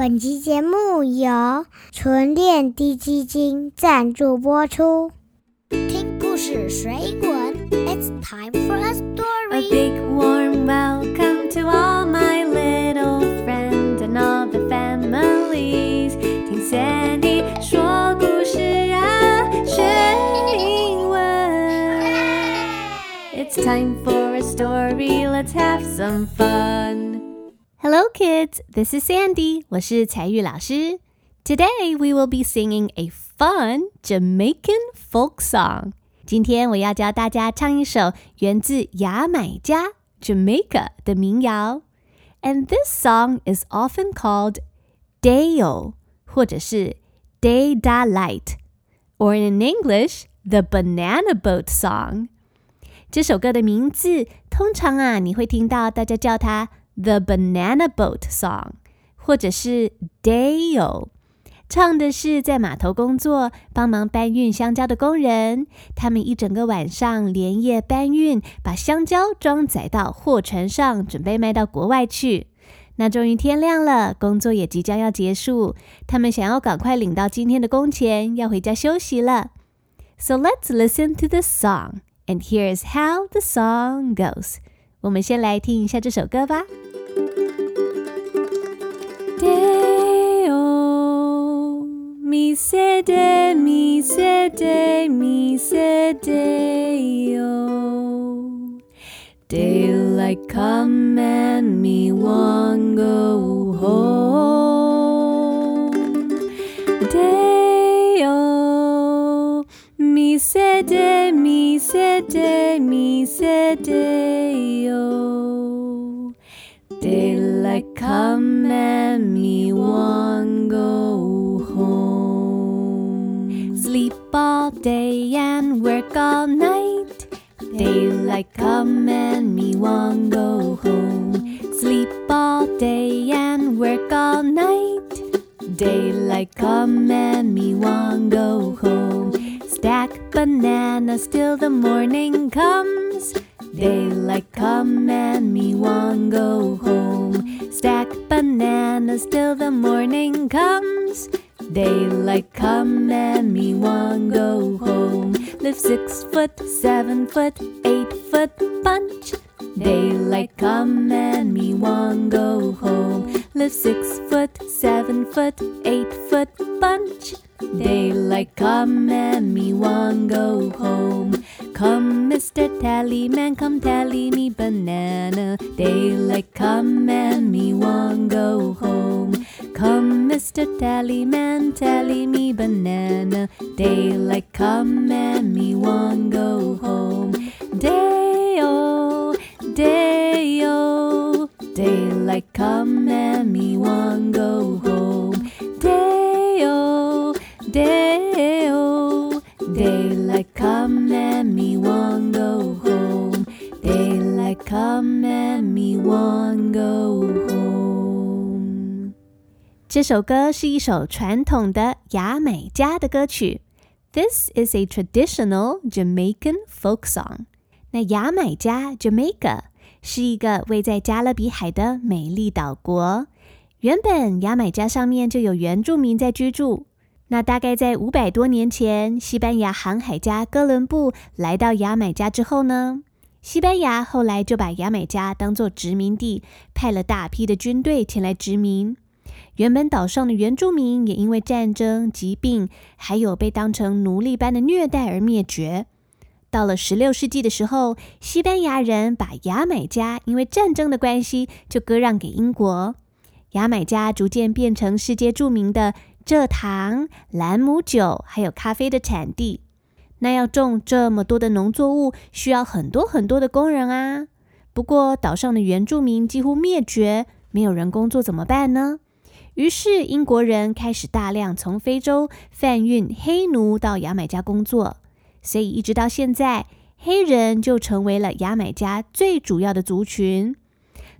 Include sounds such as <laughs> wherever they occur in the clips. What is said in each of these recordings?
本集节目由纯链低基金赞助播出。听故事学英文，It's time for a story. A big warm welcome to all my little friends and all the families. 听 Sandy 说故事啊，学英文。It's <laughs> time for a story. Let's have some fun. Hello, kids. This is Sandy. 我是采玉老师。Today we will be singing a fun Jamaican folk song. 今天我要教大家唱一首源自牙买加 Jamaica 的民谣。And this song is often called Day-O 或者是 Day Da Light, or in English, the Banana Boat Song. 这首歌的名字通常啊，你会听到大家叫它 The Banana Boat Song，或者是 Day-O，唱的是在码头工作、帮忙搬运香蕉的工人，他们一整个晚上连夜搬运，把香蕉装载到货船上，准备卖到国外去。那终于天亮了，工作也即将要结束，他们想要赶快领到今天的工钱，要回家休息了。So let's listen to the song, and here's how the song goes. 我们先来听一下这首歌吧。Day-O, mi say day, me say day, me say day-O. Daylight come and me want go Come and me want go home. Sleep all day and work all night. Daylight come and me want go home. Come, Mr. Tallyman, tally me banana. Daylight come and me want go home. 这首歌是一首传统的牙买加的歌曲。This is a traditional Jamaican folk song. 那牙买加 Jamaica 是一个位在加勒比海的美丽岛国。原本牙买加上面就有原住民在居住。那大概在五百多年前，西班牙航海家哥伦布来到牙买加之后呢，西班牙后来就把牙买加当作殖民地，派了大批的军队前来殖民。原本岛上的原住民也因为战争、疾病，还有被当成奴隶般的虐待而灭绝。到了十六世纪的时候，西班牙人把牙买加因为战争的关系就割让给英国，牙买加逐渐变成世界著名的蔗糖、兰姆酒还有咖啡的产地。那要种这么多的农作物，需要很多很多的工人啊。不过岛上的原住民几乎灭绝，没有人工作怎么办呢？于是英国人开始大量从非洲贩运黑奴到牙买加工作，所以一直到现在，黑人就成为了牙买加最主要的族群。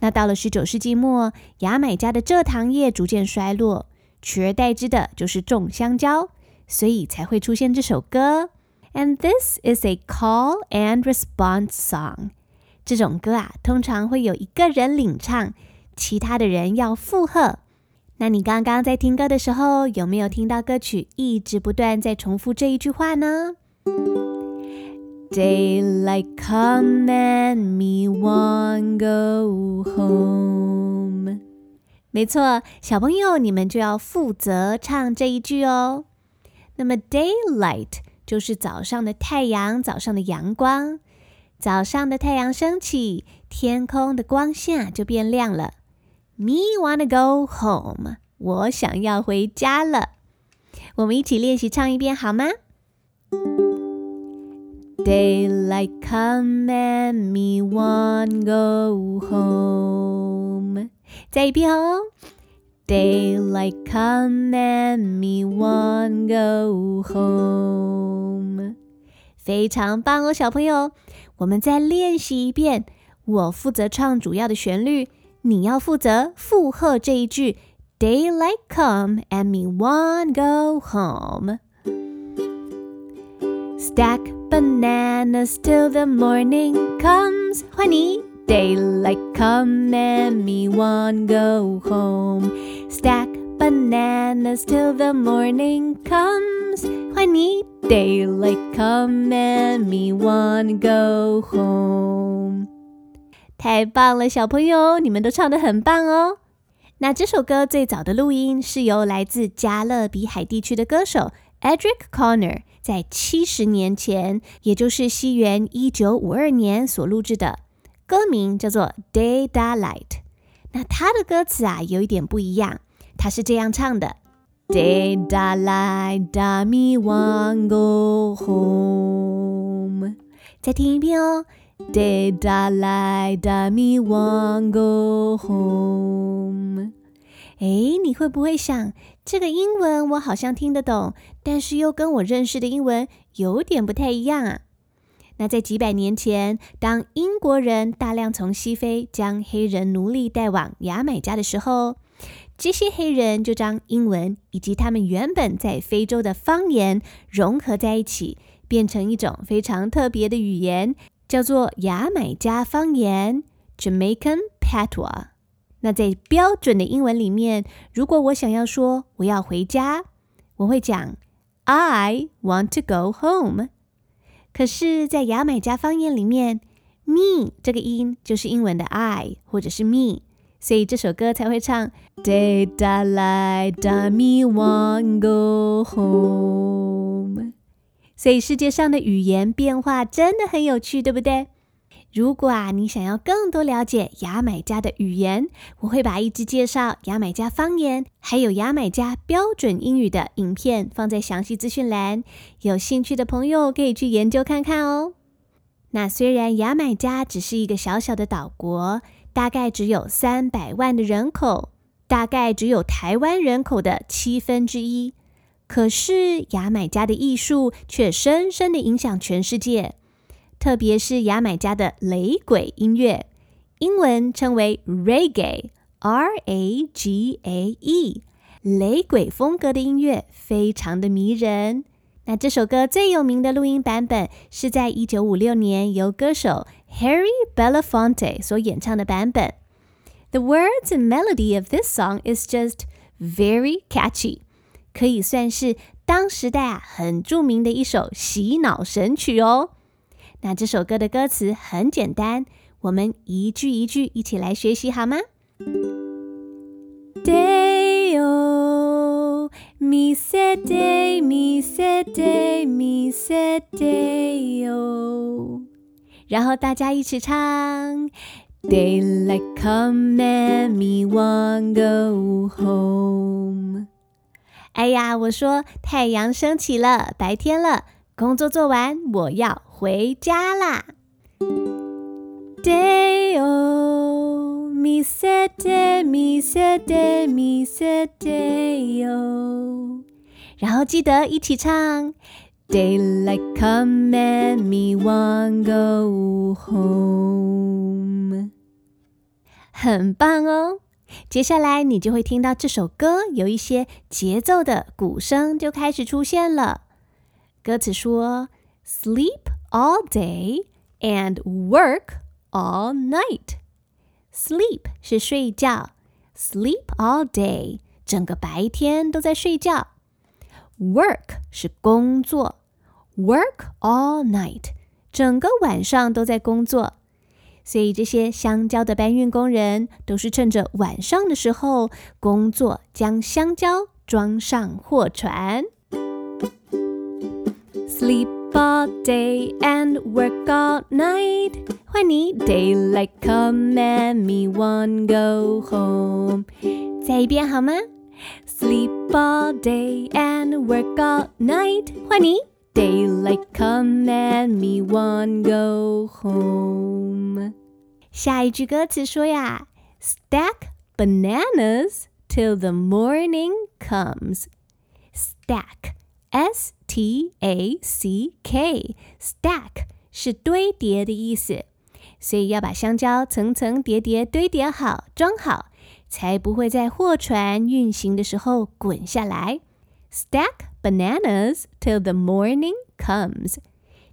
那到了十九世纪末，牙买加的蔗糖业逐渐衰落，取而代之的就是种香蕉，所以才会出现这首歌。And this is a call and response song。这种歌啊，通常会有一个人领唱，其他的人要附和。那你刚刚在听歌的时候，有没有听到歌曲一直不断在重复这一句话呢？Daylight come and me want go home。没错，小朋友，你们就要负责唱这一句哦。那么 daylight 就是早上的太阳，早上的阳光。早上的太阳升起，天空的光线就变亮了。Me wanna go home，我想要回家了。我们一起练习唱一遍好吗？Daylight come and me wanna go home。再一遍哦。Daylight come and me wanna go home。非常棒哦，小朋友。我们再练习一遍。我负责唱主要的旋律，你要负责附和这一句：Daylight come and me want go home. Stack bananas till the morning comes. 换你：Daylight come and me want go home. Stack bananas till the morning comes. 换你。Daylight come and me wanna go home。 太棒了，小朋友，你们都唱得很棒哦。那这首歌最早的录音是由来自加勒比海地区的歌手 Edric Connor 在七十年前，也就是西元一九五二年所录制的，歌名叫做《Day Da Light》。那他的歌词啊，有一点不一样，他是这样唱的。Day da light da me want go home。再听一遍哦。Day da la da mi wango home。哎，你会不会想，这个英文我好像听得懂，但是又跟我认识的英文有点不太一样啊？那在几百年前，当英国人大量从西非将黑人奴隶带往牙买加的时候，这些黑人就将英文以及他们原本在非洲的方言融合在一起，变成一种非常特别的语言，叫做牙买加方言 （Jamaican Patois）。那在标准的英文里面，如果我想要说我要回家，我会讲 “I want to go home”。可是，在牙买加方言里面，“me” 这个音就是英文的 “I” 或者是 “me”。所以这首歌才会唱 “Day da la da mi want go home。所以世界上的语言变化真的很有趣，对不对？如果啊你想要更多了解牙买加的语言，我会把一支介绍牙买加方言还有牙买加标准英语的影片放在详细资讯栏，有兴趣的朋友可以去研究看看哦。那虽然牙买加只是一个小小的岛国。大概只有三百万的人口，大概只有台湾人口的七分之一。可是牙买加的艺术却深深地影响全世界，特别是牙买加的雷鬼音乐，英文称为 Reggae（R-A-G-A-E）。雷鬼风格的音乐非常的迷人。那这首歌最有名的录音版本是在一九五六年由歌手 Harry Belafonte 所演唱的版本。The words and melody of this song is just very catchy，可以算是当时代啊很著名的一首洗脑神曲哦。那这首歌的歌词很简单，我们一句一句一起来学习好吗 day, mi say day, mi say day 哦，然后大家一起唱。Daylight come and me want go home。哎呀，我说太阳升起了，白天了，工作做完，我要回家啦。Day 哦，mi say day，mi say day，mi say day。然后记得一起唱，Daylight come and me want go home，很棒哦。接下来你就会听到这首歌有一些节奏的鼓声就开始出现了。歌词说：Sleep all day and work all night。Sleep 是睡觉，Sleep all day 整个白天都在睡觉。Work 是工作，work all night，整个晚上都在工作。所以这些香蕉的搬运工人都是趁着晚上的时候工作，将香蕉装上货船。Sleep all day and work all night。换你，Daylight come and me want go home。再一遍好吗？Sleep all day and work all night。换你 ，Daylight come and me want go home。下一句歌词说呀，Stack bananas till the morning comes。Stack。S T A C K，stack 是堆叠的意思，所以要把香蕉层层叠叠堆叠好，装好，才不会在货船运行的时候滚下来。Stack bananas till the morning comes。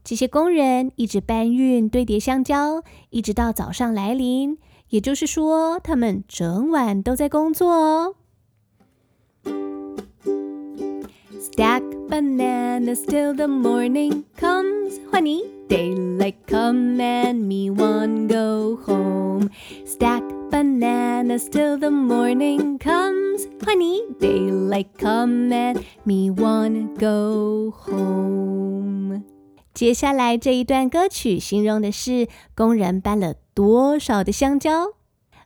这些工人一直搬运堆叠香蕉，一直到早上来临，也就是说，他们整晚都在工作哦。Stack bananas till the morning comes. 换你 ，Daylight come and me want go home. Stack bananas till the morning comes. 换你，Daylight come and me want go home. 接下来这一段歌曲形容的是工人搬了多少的香蕉？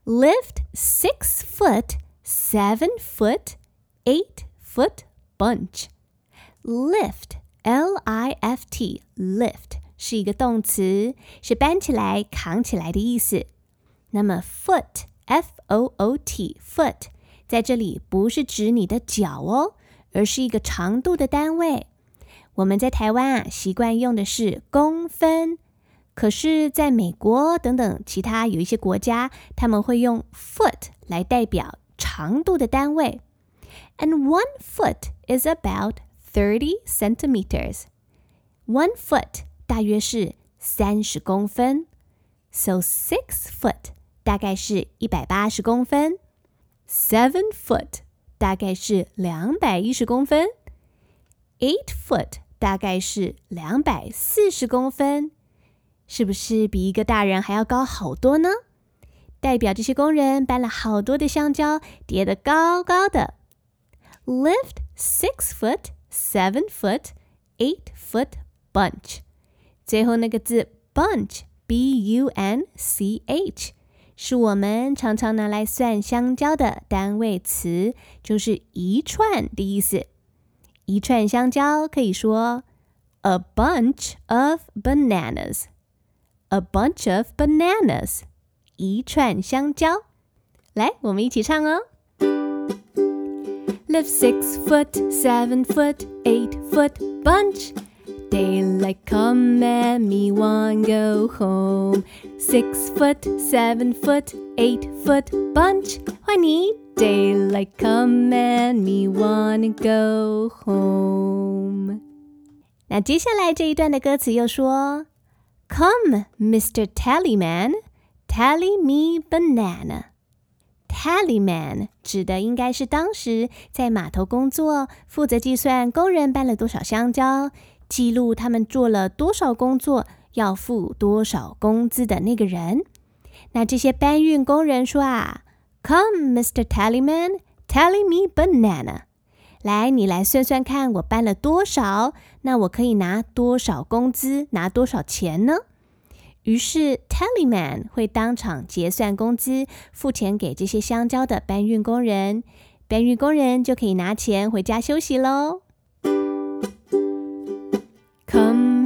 Lift six foot, seven foot, eight foot bunch. Lift, L-I-F-T, lift 是一个动词，是搬起来、扛起来的意思。那么 foot, F-O-O-T, foot 在这里不是指你的脚哦，而是一个长度的单位。我们在台湾啊，习惯用的是公分，可是在美国等等其他有一些国家，他们会用 foot 来代表长度的单位。And one foot is about Thirty centimeters, one foot 大约是三十公分，so six foot 大概是一百八十公分，seven foot 大概是两百一十公分，eight foot 大概是两百四十公分，是不是比一个大人还要高好多呢？代表这些工人搬了好多的香蕉，叠得高高的，lift six foot。Seven foot, eight foot bunch，最后那个字 bunch，B-U-N-C-H，是我们常常拿来算香蕉的单位词，就是一串的意思。一串香蕉可以说 a bunch of bananas，a bunch of bananas，一串香蕉。来，我们一起唱哦。Live six foot, seven foot, eight foot bunch. Daylight come and me want go home. Six foot, seven foot, eight foot bunch. 换你，Daylight come and me want go home. 那接下来这一段的歌词又说：Come, Mr. Tallyman, tally me banana. Tallyman 指的应该是当时在码头工作，负责计算工人搬了多少香蕉， 记录他们做了多少工作，要付多少工资的那个人。那这些搬运工人说啊，Come, Mr. Tallyman, tally me banana。来，你来算算看，我搬了多少，那我可以拿多少工资，拿多少钱呢？于是，Tallyman 会当场结算工资，付钱给这些香蕉的搬运工人，搬运工人就可以拿钱回家休息喽。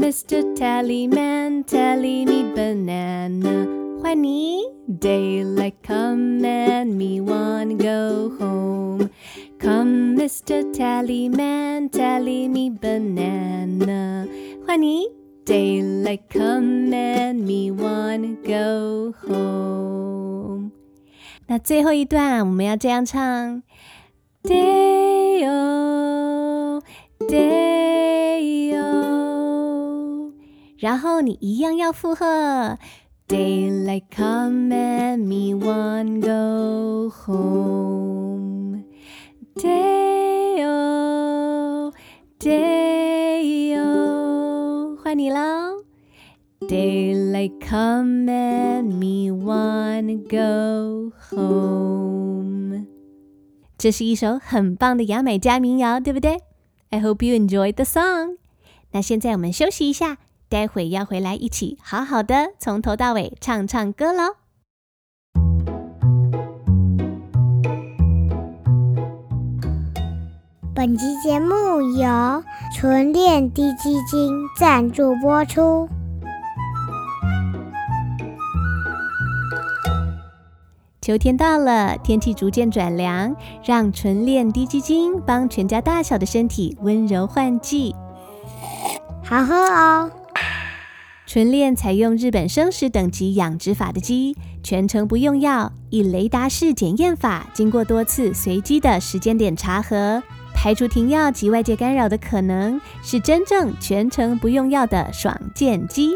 Mr. Tallyman, tally me banana。换你，Daylight come and me want go home。Come, Mr. Tallyman, tally me banana。换你。Daylight come and me wanna go home。那最后一段我们要这样唱：Day-o, 然后你一样要附和：Daylight come and me wanna go home。Day-o, day-o，换你喽。Daylight come and me wanna go home。这是一首很棒的牙买加民谣，对不对？I hope you enjoyed the song。那现在我们休息一下，待会要回来一起好好的从头到尾唱唱歌喽。本集节目由纯恋低基金赞助播出。秋天到了，天气逐渐转凉，让纯练滴鸡精帮全家大小的身体温柔换季。好喝哦！纯练采用日本生食等级养殖法的鸡，全程不用药，以雷达式检验法，经过多次随机的时间点查核，排除停药及外界干扰的可能，是真正全程不用药的爽健鸡。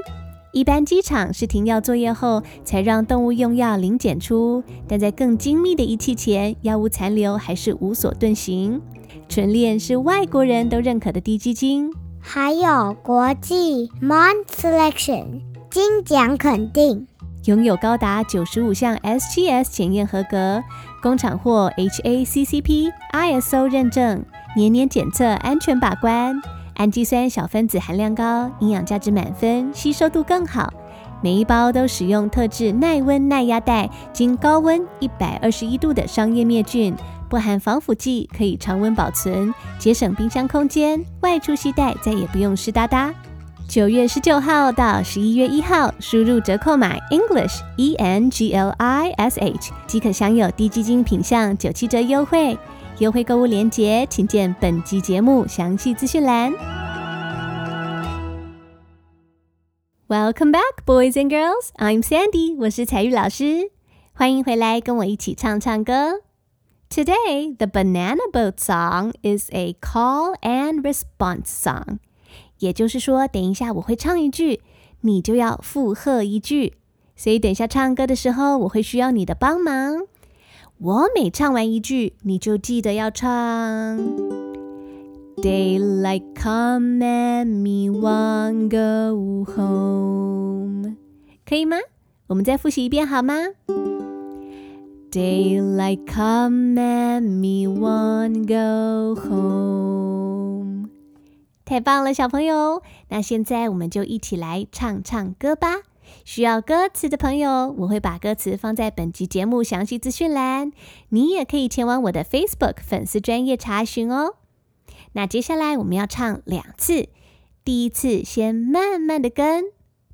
一般鸡场是停药作业后才让动物用药零检出，但在更精密的仪器前，药物残留还是无所遁形。纯练是外国人都认可的低鸡精。还有国际 MON Selection 金奖肯定，拥有高达九十五项 SGS 检验合格，工厂获 HACCP ISO 认证，年年检测安全把关，氨基酸小分子含量高，营养价值满分，吸收度更好。每一包都使用特制耐温耐压袋，经高温一百二十一度的商业灭菌。不含防腐剂，可以常温保存，节省冰箱空间。外出携带再也不用湿哒哒。九月十九号到十一月一号，输入折扣码 English E N G L I S H 即可享有低基金品项九七折优惠。优惠购物链接请见本集节目详细资讯栏。Welcome back, boys and girls. I'm Sandy，我是彩玉老师，欢迎回来跟我一起唱唱歌。Today, the Banana Boat song is a call and response song. 也就是说，等一下我会唱一句，你就要附和一句。所以等一下唱歌的时候，我会需要你的帮忙。我每唱完一句，你就记得要唱。Daylight come and me want go home，可以吗？我们再复习一遍好吗 ？Daylight come and me won't go home。太棒了，小朋友！那现在我们就一起来唱唱歌吧。需要歌词的朋友，我会把歌词放在本集节目详细资讯栏。你也可以前往我的 Facebook 粉丝专业查询哦。那接下来我们要唱两次，第一次先慢慢的跟，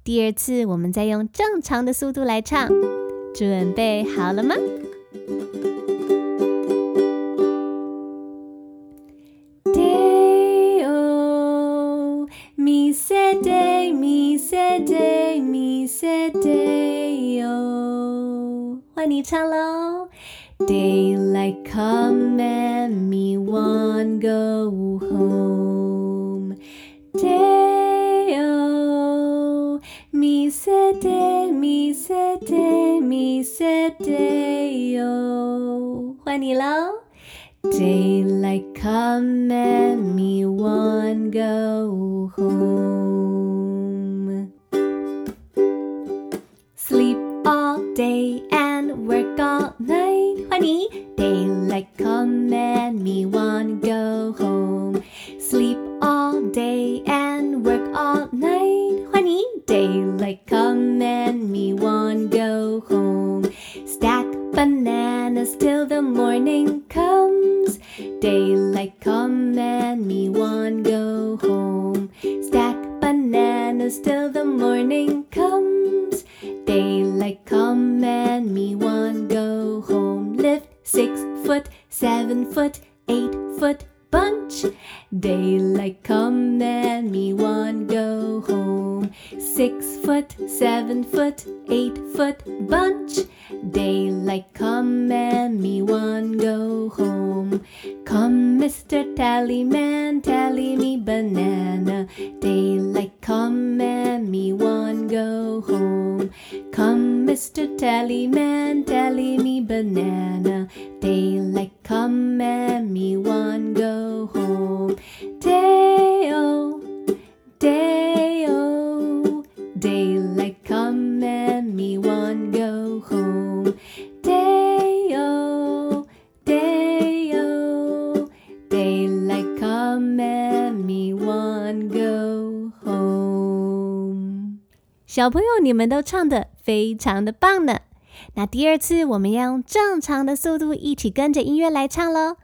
第二次我们再用正常的速度来唱。准备好了吗？Day-o, me say day, me say day, me say day-o。换你唱喽。Daylight come and me want go home。Day-o, me say day, me say day, me say day-o。换你喽。Daylight come and me want go home。Sleep all day and work all night。换你。Daylight come and me want go home。Sleep all day and work all night。 Daylight come and me one go home. Stack bananas till the morning comes. Daylight come Tallyman, tally me banana. Daylight come and me one go home. Day-o, day-o, daylight come and me one go home. Day-o, day-o, daylight come and me one go home. 小朋友，你们都唱得非常的棒呢。 那第二次，我们要用正常的速度一起跟着音乐来唱喽。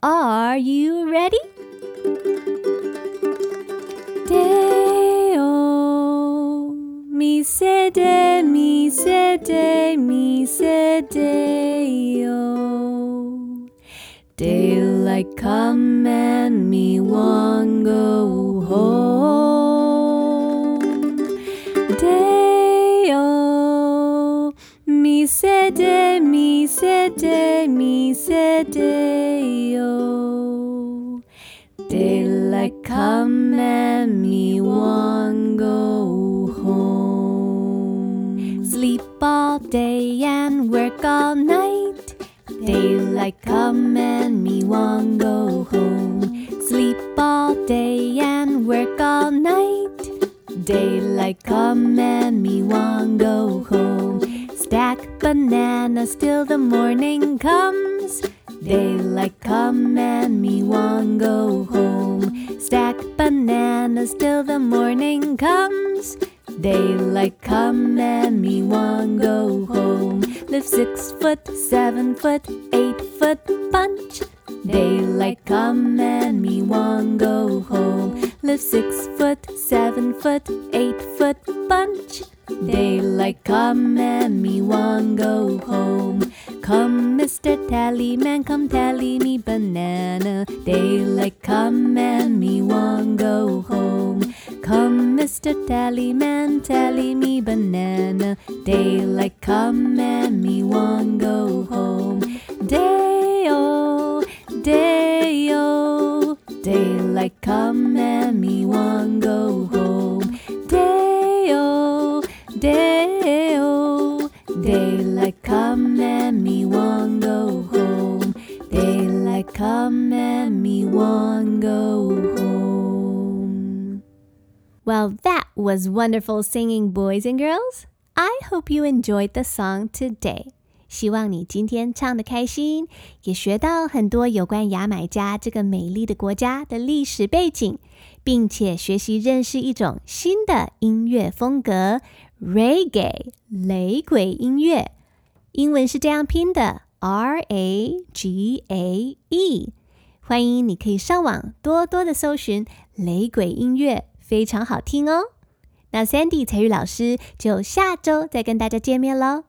Are you ready? Day-o, mi se day, mi se day, mi se day-o. Daylight come and me won't go home. Se day, mi se day, mi se day-o. Daylight come and me one go home. Sleep all day and work all night. Daylight come and me one go home. Sleep all day and work all night. Daylight come and me one go home. Bananas till the morning comes. Daylight come and me one go home. Stack bananas till the morning comes. Daylight come and me one go home. Live six foot, seven foot, eight foot bunch. Daylight come and me one go home. Live six foot, seven foot, eight foot bunch. Daylight come and me one go home. Come, Mr. Tallyman, come tally me banana. Daylight come and me one go home. Come, Mr. Tallyman, tally me banana. Daylight come and me one go home. Day-o, day-o, daylight come and me one was wonderful singing, boys and girls. I hope you enjoyed the song today. 希望你今天唱得开心，也学到很多有关牙买加这个美丽的国家的历史背景，并且学习认识一种新的音乐风格 ——Reggae 雷鬼音乐。英文是这样拼的：R-A-G-A-E。欢迎你可以上网多多的搜寻雷鬼音乐，非常好听哦。那 Sandy 采聿老师就下周再跟大家见面喽。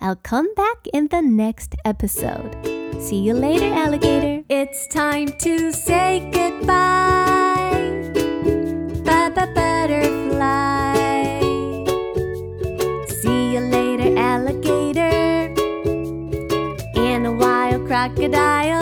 I'll come back in the next episode. See you later, alligator. It's time to say goodbye. Bye bye, butterfly. See you later, alligator. And a wild crocodile. Goodbye.